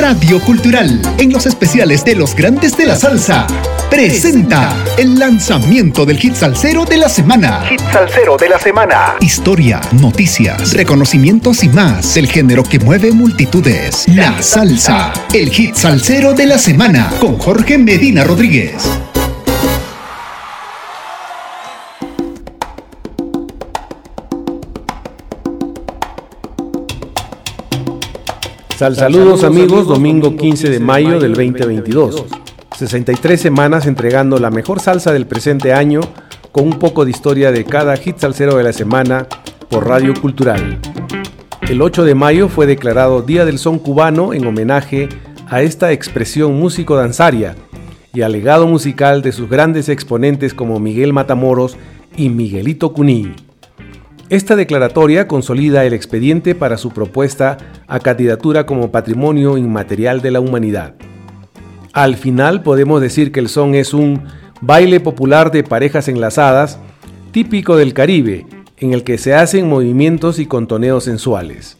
Radio Cultural, en los especiales de los grandes de la salsa, presenta el lanzamiento del hit salsero de la semana. Hit salsero de la semana. Historia, noticias, reconocimientos y más del género que mueve multitudes. La salsa, el hit salsero de la semana, con Jorge Medina Rodríguez. Saludos amigos, domingo 15 de mayo del 2022. 63 semanas entregando la mejor salsa del presente año con un poco de historia de cada hit salsero de la semana por Radio Cultural. El 8 de mayo fue declarado Día del Son Cubano en homenaje a esta expresión músico-danzaria y al legado musical de sus grandes exponentes como Miguel Matamoros y Miguelito Cuní. Esta declaratoria consolida el expediente para su propuesta a candidatura como Patrimonio Inmaterial de la Humanidad. Al final podemos decir que el son es un baile popular de parejas enlazadas, típico del Caribe, en el que se hacen movimientos y contoneos sensuales.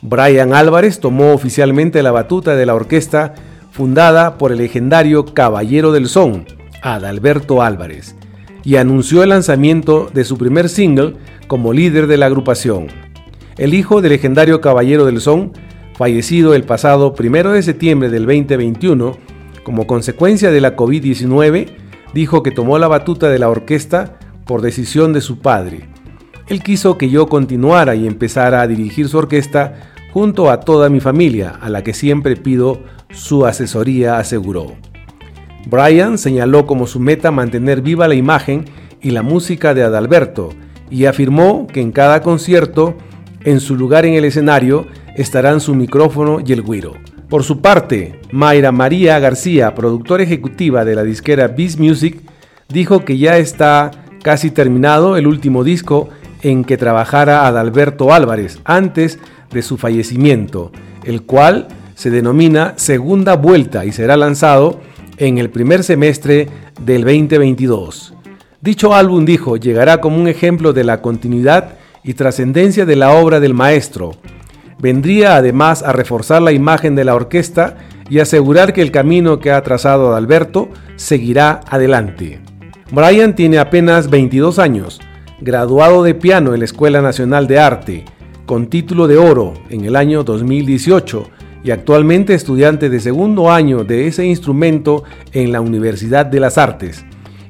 Brian Álvarez tomó oficialmente la batuta de la orquesta fundada por el legendario Caballero del Son, Adalberto Álvarez, y anunció el lanzamiento de su primer single como líder de la agrupación. El hijo del legendario Caballero del Son, fallecido el pasado 1 de septiembre del 2021, como consecuencia de la COVID-19, dijo que tomó la batuta de la orquesta por decisión de su padre. Él quiso que yo continuara y empezara a dirigir su orquesta junto a toda mi familia, a la que siempre pido su asesoría, aseguró. Brian señaló como su meta mantener viva la imagen y la música de Adalberto y afirmó que en cada concierto, en su lugar en el escenario, estarán su micrófono y el guiro. Por su parte, Mayra María García, productora ejecutiva de la disquera Beast Music, dijo que ya está casi terminado el último disco en que trabajara Adalberto Álvarez antes de su fallecimiento, el cual se denomina Segunda Vuelta y será lanzado en el primer semestre del 2022. Dicho álbum, dijo, llegará como un ejemplo de la continuidad y trascendencia de la obra del maestro. Vendría además a reforzar la imagen de la orquesta y asegurar que el camino que ha trazado Adalberto seguirá adelante. Brian tiene apenas 22 años, graduado de piano en la Escuela Nacional de Arte, con título de oro en el año 2018 y actualmente estudiante de segundo año de ese instrumento en la Universidad de las Artes,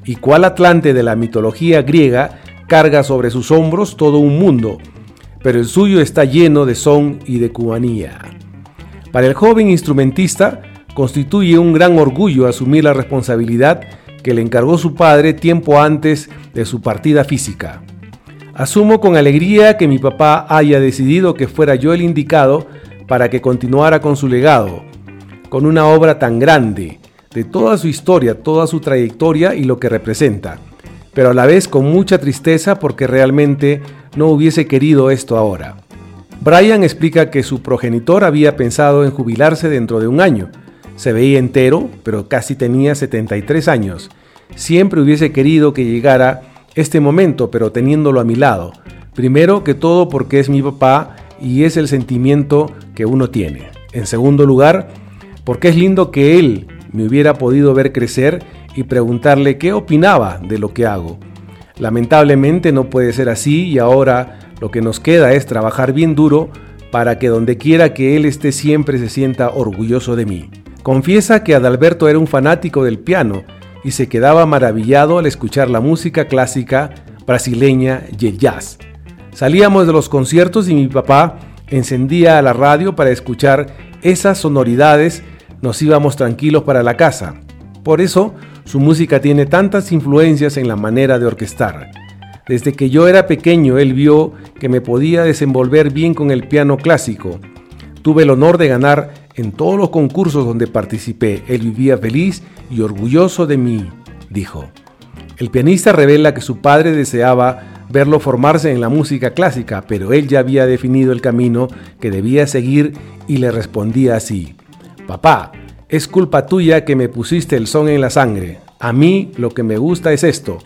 y cual Atlante de la mitología griega carga sobre sus hombros todo un mundo, pero el suyo está lleno de son y de cubanía. Para el joven instrumentista, constituye un gran orgullo asumir la responsabilidad que le encargó su padre tiempo antes de su partida física. Asumo con alegría que mi papá haya decidido que fuera yo el indicado para que continuara con su legado, con una obra tan grande, de toda su historia, toda su trayectoria y lo que representa, pero a la vez con mucha tristeza porque realmente no hubiese querido esto ahora. Brian explica que su progenitor había pensado en jubilarse dentro de un año. Se veía entero, pero casi tenía 73 años. Siempre hubiese querido que llegara este momento, pero teniéndolo a mi lado. Primero que todo porque es mi papá y es el sentimiento que uno tiene. En segundo lugar, porque es lindo que él me hubiera podido ver crecer y preguntarle qué opinaba de lo que hago. Lamentablemente no puede ser así y ahora lo que nos queda es trabajar bien duro para que donde quiera que él esté siempre se sienta orgulloso de mí. Confiesa que Adalberto era un fanático del piano y se quedaba maravillado al escuchar la música clásica brasileña y el jazz. Salíamos de los conciertos y mi papá encendía la radio para escuchar esas sonoridades, nos íbamos tranquilos para la casa. Por eso, su música tiene tantas influencias en la manera de orquestar. Desde que yo era pequeño, él vio que me podía desenvolver bien con el piano clásico. Tuve el honor de ganar en todos los concursos donde participé. Él vivía feliz y orgulloso de mí, dijo. El pianista revela que su padre deseaba verlo formarse en la música clásica, pero él ya había definido el camino que debía seguir y le respondía así, Papá, es culpa tuya que me pusiste el son en la sangre. A mí lo que me gusta es esto.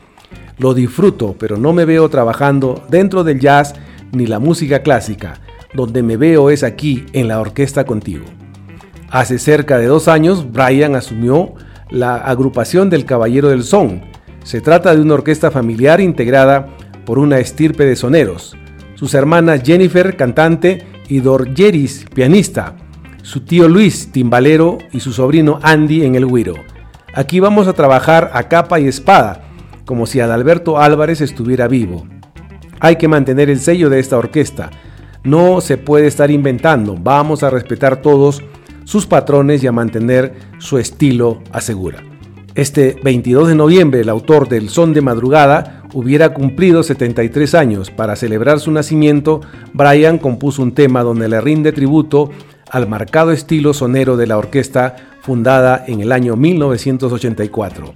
Lo disfruto, pero no me veo trabajando dentro del jazz ni la música clásica. Donde me veo es aquí, en la orquesta contigo. Hace cerca de dos años, Brian asumió la agrupación del Caballero del Son. Se trata de una orquesta familiar integrada por una estirpe de soneros. Sus hermanas Jennifer, cantante, y Dorjeris, pianista. Su tío Luis, timbalero, y su sobrino Andy en el güiro. Aquí vamos a trabajar a capa y espada, como si Adalberto Álvarez estuviera vivo. Hay que mantener el sello de esta orquesta. No se puede estar inventando. Vamos a respetar todos sus patrones y a mantener su estilo, asegura. Este 22 de noviembre, el autor del Son de Madrugada hubiera cumplido 73 años. Para celebrar su nacimiento, Brian compuso un tema donde le rinde tributo al marcado estilo sonero de la orquesta fundada en el año 1984.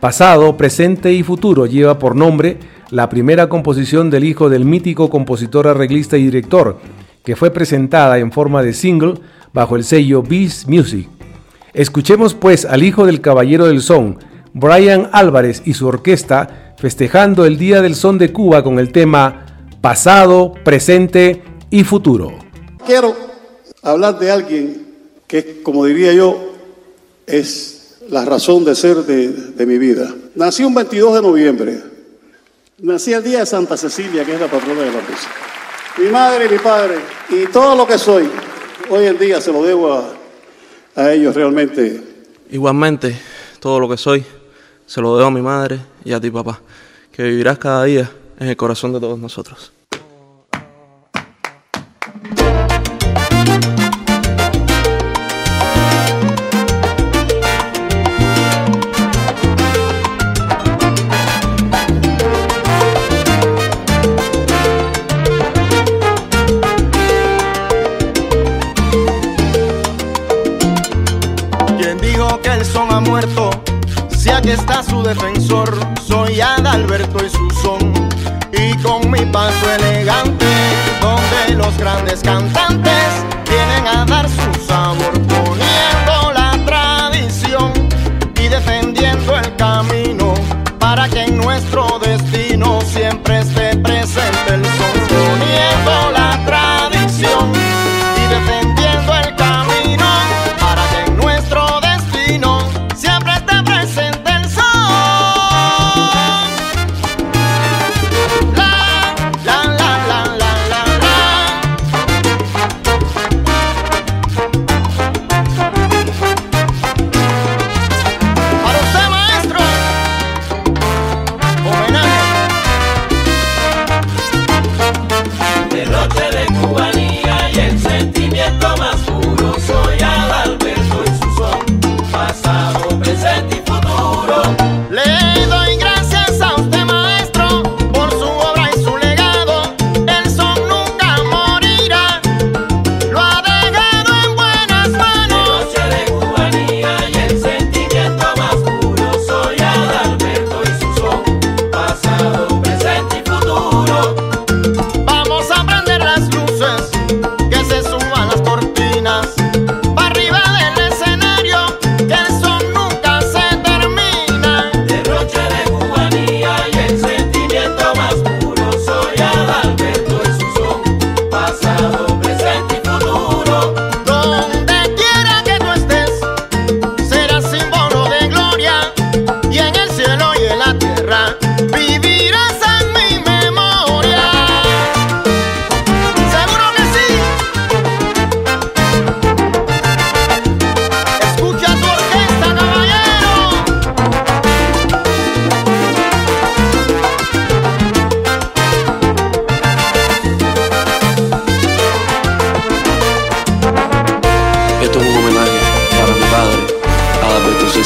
Pasado, presente y futuro lleva por nombre la primera composición del hijo del mítico compositor, arreglista y director, que fue presentada en forma de single bajo el sello Beast Music. Escuchemos pues al hijo del caballero del son, Brian Álvarez y su orquesta festejando el Día del Son de Cuba con el tema Pasado, Presente y Futuro. Quiero hablar de alguien que, como diría yo, es la razón de ser de, mi vida. Nací un 22 de noviembre. Nací el día de Santa Cecilia, que es la patrona de la música. Mi madre y mi padre, y todo lo que soy, hoy en día se lo debo a, a ellos realmente. Igualmente, todo lo que soy, se lo debo a mi madre y a ti, papá, que vivirás cada día en el corazón de todos nosotros. Grandes cantantes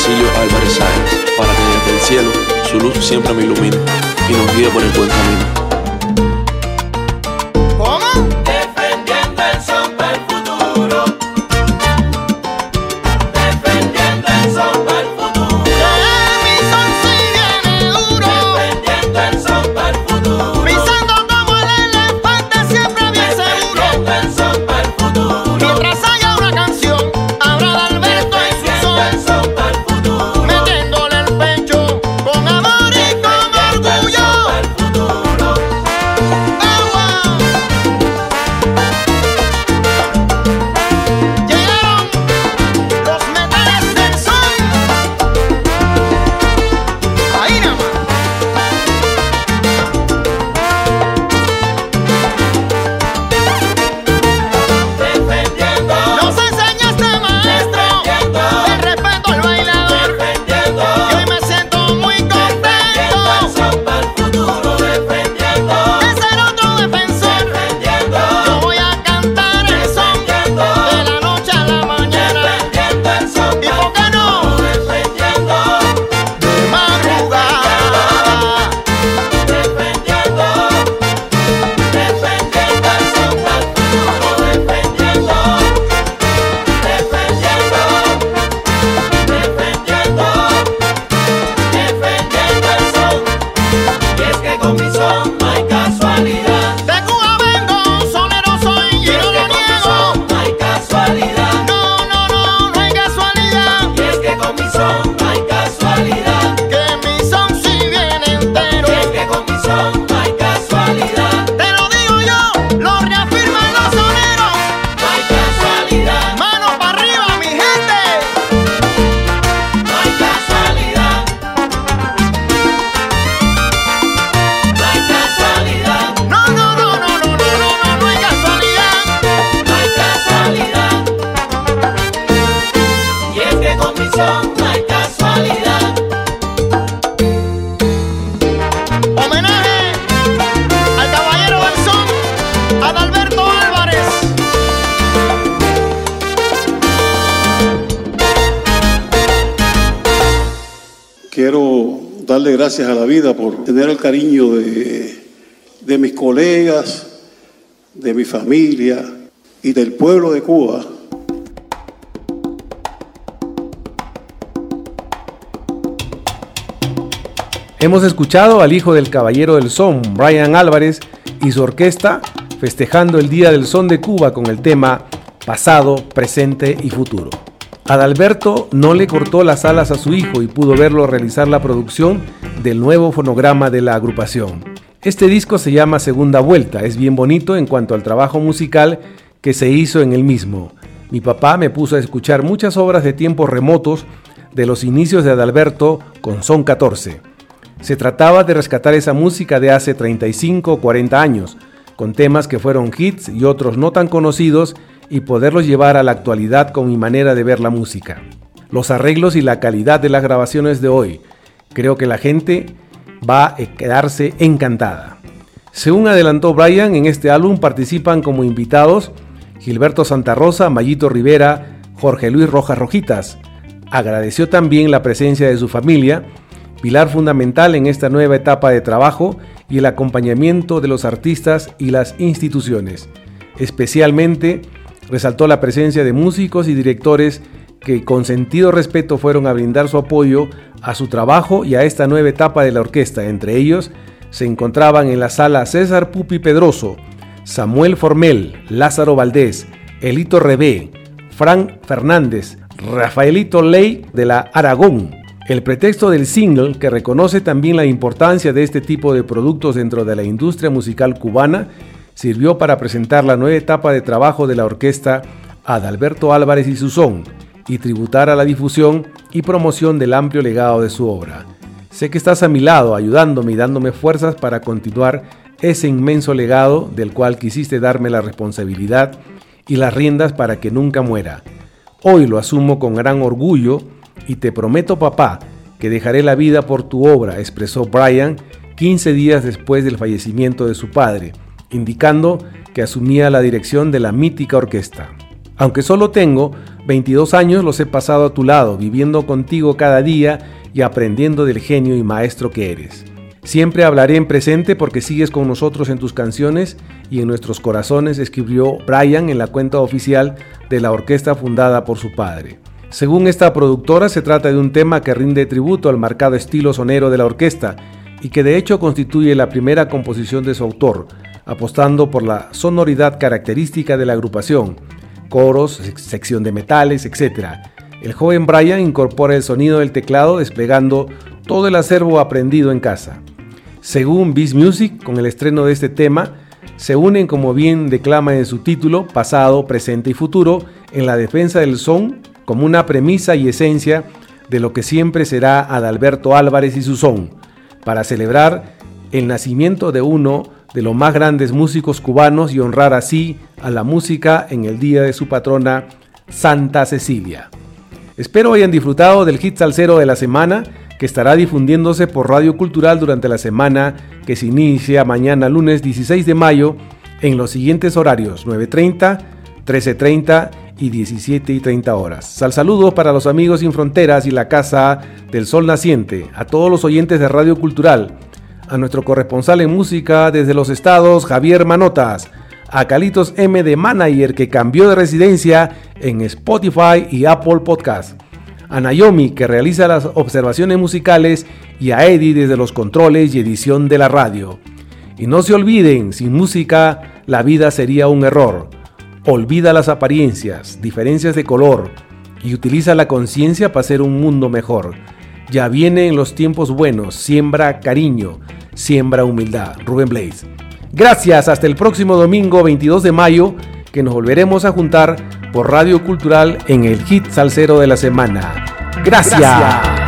Cecilio Álvarez Sáenz, para que desde el cielo su luz siempre me ilumine y nos guíe por el buen camino. Quiero darle gracias a la vida por tener el cariño de, de mis colegas, de mi familia y del pueblo de Cuba. Hemos escuchado al hijo del caballero del son, Brian Álvarez, y su orquesta festejando el Día del Son de Cuba con el tema Pasado, Presente y Futuro. Adalberto no le cortó las alas a su hijo y pudo verlo realizar la producción del nuevo fonograma de la agrupación. Este disco se llama Segunda Vuelta, es bien bonito en cuanto al trabajo musical que se hizo en el mismo. Mi papá me puso a escuchar muchas obras de tiempos remotos de los inicios de Adalberto con Son 14. Se trataba de rescatar esa música de hace 35 o 40 años, con temas que fueron hits y otros no tan conocidos y poderlos llevar a la actualidad con mi manera de ver la música. Los arreglos y la calidad de las grabaciones de hoy. Creo que la gente va a quedarse encantada. Según adelantó Brian, en este álbum participan como invitados Gilberto Santa Rosa, Mayito Rivera, Jorge Luis Rojas Rojitas. Agradeció también la presencia de su familia, pilar fundamental en esta nueva etapa de trabajo y el acompañamiento de los artistas y las instituciones. Especialmente resaltó la presencia de músicos y directores que con sentido respeto fueron a brindar su apoyo a su trabajo y a esta nueva etapa de la orquesta. Entre ellos se encontraban en la sala César Pupi Pedroso, Samuel Formel, Lázaro Valdés, Elito Rebé, Frank Fernández, Rafaelito Ley de la Aragón. El pretexto del single, que reconoce también la importancia de este tipo de productos dentro de la industria musical cubana, sirvió para presentar la nueva etapa de trabajo de la orquesta Adalberto Álvarez y Susón y tributar a la difusión y promoción del amplio legado de su obra. Sé que estás a mi lado ayudándome y dándome fuerzas para continuar ese inmenso legado del cual quisiste darme la responsabilidad y las riendas para que nunca muera. Hoy lo asumo con gran orgullo y te prometo papá que dejaré la vida por tu obra, expresó Brian 15 días después del fallecimiento de su padre indicando que asumía la dirección de la mítica orquesta. Aunque solo tengo 22 años, los he pasado a tu lado, viviendo contigo cada día y aprendiendo del genio y maestro que eres. Siempre hablaré en presente porque sigues con nosotros en tus canciones y en nuestros corazones, escribió Brian en la cuenta oficial de la orquesta fundada por su padre. Según esta productora, se trata de un tema que rinde tributo al marcado estilo sonero de la orquesta y que de hecho constituye la primera composición de su autor, apostando por la sonoridad característica de la agrupación, coros, sección de metales, etc. El joven Brian incorpora el sonido del teclado desplegando todo el acervo aprendido en casa. Según Beast Music, con el estreno de este tema, se unen, como bien declama en su título, pasado, presente y futuro, en la defensa del son como una premisa y esencia de lo que siempre será Adalberto Álvarez y su son, para celebrar el nacimiento de uno de los más grandes músicos cubanos y honrar así a la música en el día de su patrona Santa Cecilia. Espero hayan disfrutado del hit salsero de la semana que estará difundiéndose por Radio Cultural durante la semana que se inicia mañana lunes 16 de mayo en los siguientes horarios 9.30, 13.30 y 17 y 30 horas. Sal saludos para los amigos sin fronteras y la Casa del Sol Naciente, a todos los oyentes de Radio Cultural, a nuestro corresponsal en música desde los estados, Javier Manotas, a Calitos M de Manager que cambió de residencia en Spotify y Apple Podcast, a Naomi que realiza las observaciones musicales y a Eddie desde los controles y edición de la radio. Y no se olviden, sin música la vida sería un error. Olvida las apariencias, diferencias de color y utiliza la conciencia para hacer un mundo mejor. Ya vienen los tiempos buenos, siembra cariño, siembra humildad. Rubén Blaze. Gracias, hasta el próximo domingo 22 de mayo, que nos volveremos a juntar por Radio Cultural en el hit salsero de la semana. Gracias.